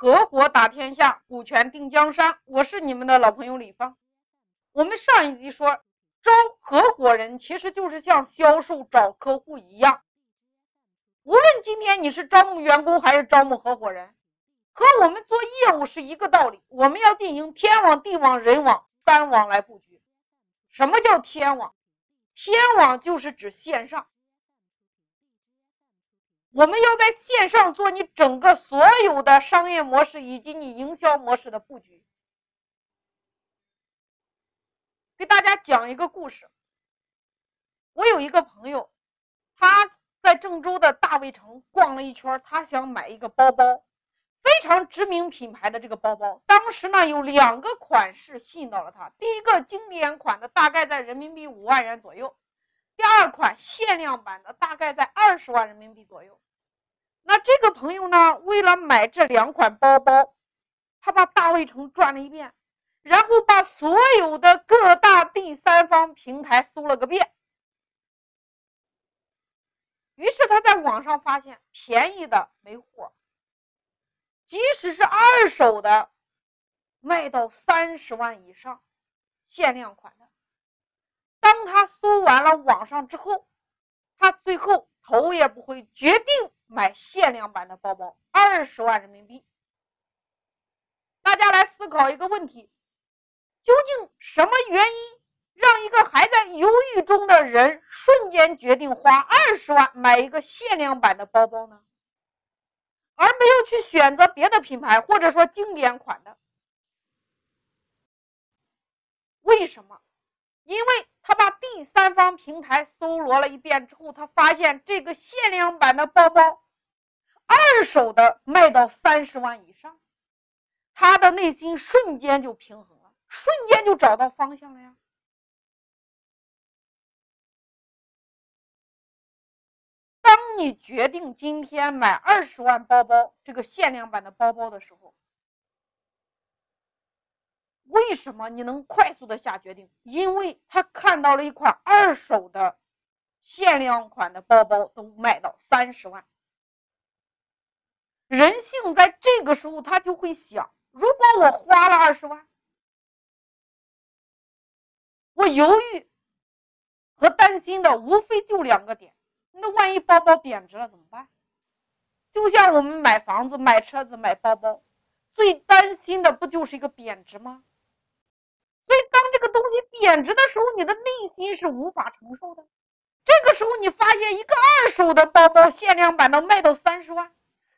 合伙打天下，股权定江山。我是你们的老朋友李芳。我们上一集说，招合伙人其实就是像销售找客户一样。无论今天你是招募员工还是招募合伙人，和我们做业务是一个道理。我们要进行天网、地网、人网三网来布局。什么叫天网？天网就是指线上。我们要在线上做你整个所有的商业模式以及你营销模式的布局。给大家讲一个故事。我有一个朋友，他在郑州的大卫城逛了一圈，他想买一个包包，非常知名品牌的这个包包。当时呢，有两个款式吸引到了他。第一个经典款的，大概在人民币五万元左右。第二款限量版的大概在二十万人民币左右。那这个朋友呢，为了买这两款包包，他把大卫城转了一遍，然后把所有的各大第三方平台搜了个遍。于是他在网上发现便宜的没货，即使是二手的，卖到三十万以上，限量款的。当他搜完了网上之后，他最后头也不回，决定买限量版的包包，二十万人民币。大家来思考一个问题：究竟什么原因让一个还在犹豫中的人瞬间决定花二十万买一个限量版的包包呢？而没有去选择别的品牌或者说经典款的？为什么？因为。他把第三方平台搜罗了一遍之后，他发现这个限量版的包包，二手的卖到三十万以上，他的内心瞬间就平衡了，瞬间就找到方向了呀。当你决定今天买二十万包包这个限量版的包包的时候，为什么你能快速的下决定？因为他看到了一款二手的限量款的包包都卖到三十万。人性在这个时候他就会想：如果我花了二十万，我犹豫和担心的无非就两个点，那万一包包贬值了怎么办？就像我们买房子、买车子、买包包，最担心的不就是一个贬值吗？东西贬值的时候，你的内心是无法承受的。这个时候，你发现一个二手的包包，限量版能卖到三十万，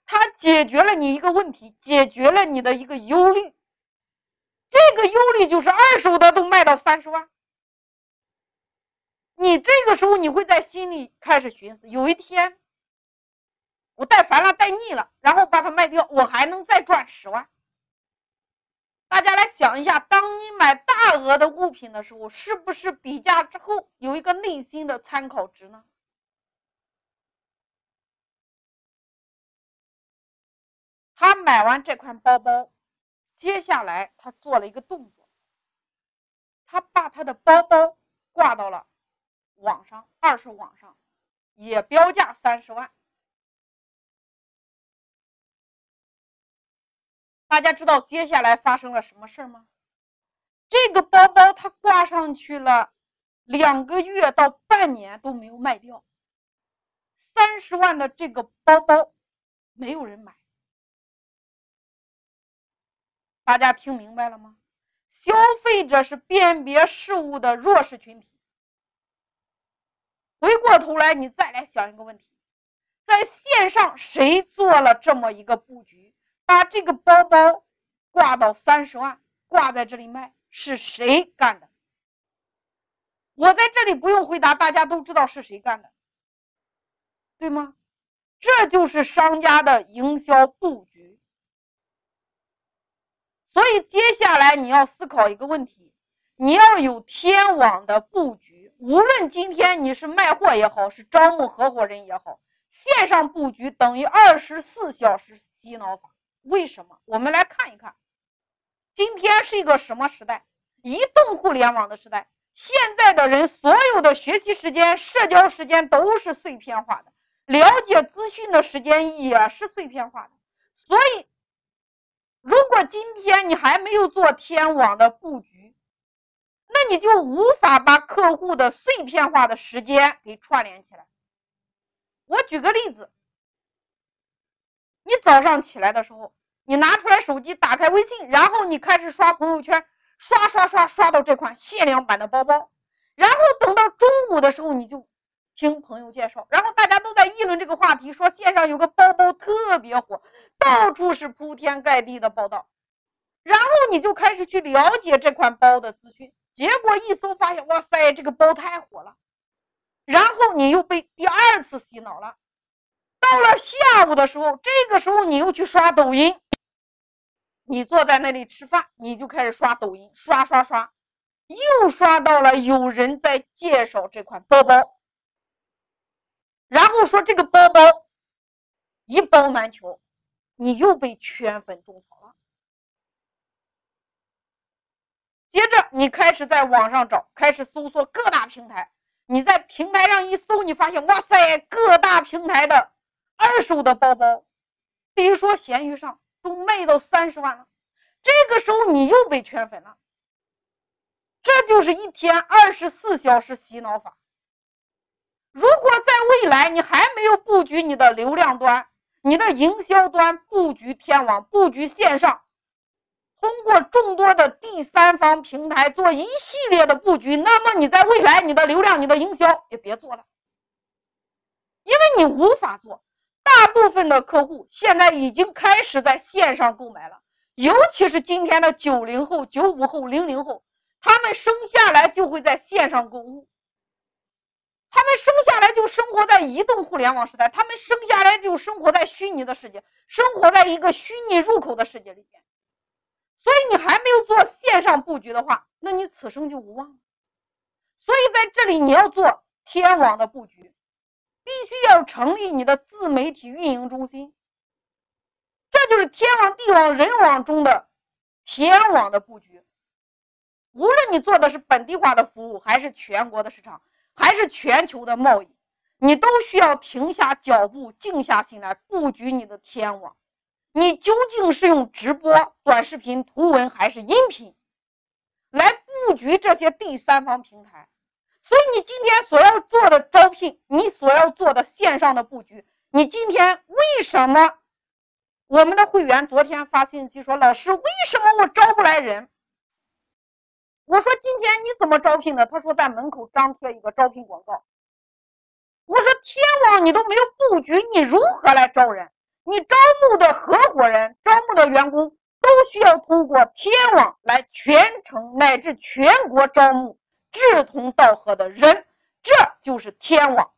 它解决了你一个问题，解决了你的一个忧虑。这个忧虑就是二手的都卖到三十万，你这个时候你会在心里开始寻思：有一天我戴烦了、戴腻了，然后把它卖掉，我还能再赚十万。大家来想一下，当你买大额的物品的时候，是不是比价之后有一个内心的参考值呢？他买完这款包包，接下来他做了一个动作，他把他的包包挂到了网上，二手网上，也标价三十万。大家知道接下来发生了什么事吗？这个包包它挂上去了两个月到半年都没有卖掉，三十万的这个包包没有人买。大家听明白了吗？消费者是辨别事物的弱势群体。回过头来，你再来想一个问题：在线上谁做了这么一个布局？把这个包包挂到三十万，挂在这里卖，是谁干的？我在这里不用回答，大家都知道是谁干的，对吗？这就是商家的营销布局。所以接下来你要思考一个问题：你要有天网的布局。无论今天你是卖货也好，是招募合伙人也好，线上布局等于二十四小时洗脑法。为什么？我们来看一看，今天是一个什么时代？移动互联网的时代。现在的人所有的学习时间、社交时间都是碎片化的，了解资讯的时间也是碎片化的。所以，如果今天你还没有做天网的布局，那你就无法把客户的碎片化的时间给串联起来。我举个例子，你早上起来的时候，你拿出来手机，打开微信，然后你开始刷朋友圈，刷刷刷刷到这款限量版的包包，然后等到中午的时候，你就听朋友介绍，然后大家都在议论这个话题，说线上有个包包特别火，到处是铺天盖地的报道，然后你就开始去了解这款包的资讯，结果一搜发现，哇塞，这个包太火了。然后你又被第二次洗脑了，到了下午的时候，这个时候你又去刷抖音，你坐在那里吃饭，你就开始刷抖音，刷刷刷，又刷到了有人在介绍这款包包，然后说这个包包一包难求，你又被圈粉种草了。接着你开始在网上找，开始搜索各大平台。你在平台上一搜，你发现哇塞，各大平台的二手的包包，比如说闲鱼上都卖到三十万了。这个时候你又被圈粉了，这就是一天二十四小时洗脑法。如果在未来你还没有布局你的流量端、你的营销端，布局天网、布局线上。通过众多的第三方平台做一系列的布局，那么你在未来你的流量、你的营销也别做了，因为你无法做。部分的客户现在已经开始在线上购买了，尤其是今天的九零后、九五后、零零后，他们生下来就会在线上购物，他们生下来就生活在移动互联网时代，他们生下来就生活在虚拟的世界，生活在一个虚拟入口的世界里面。所以你还没有做线上布局的话，那你此生就无望了。所以在这里你要做天网的布局，必须要成立你的自媒体运营中心。这就是天网、地网、人网中的天网的布局。无论你做的是本地化的服务，还是全国的市场，还是全球的贸易，你都需要停下脚步，静下心来布局你的天网。你究竟是用直播、短视频、图文还是音频来布局这些第三方平台？所以你今天所要做的招聘，你所要做的线上的布局，你今天为什么？我们的会员昨天发信息说：“老师，为什么我招不来人？”我说：“今天你怎么招聘的？”他说：“在门口张贴一个招聘广告。”我说：“天网你都没有布局，你如何来招人？”你招募的合伙人、招募的员工都需要通过天网来全程乃至全国招募志同道合的人，这就是天网。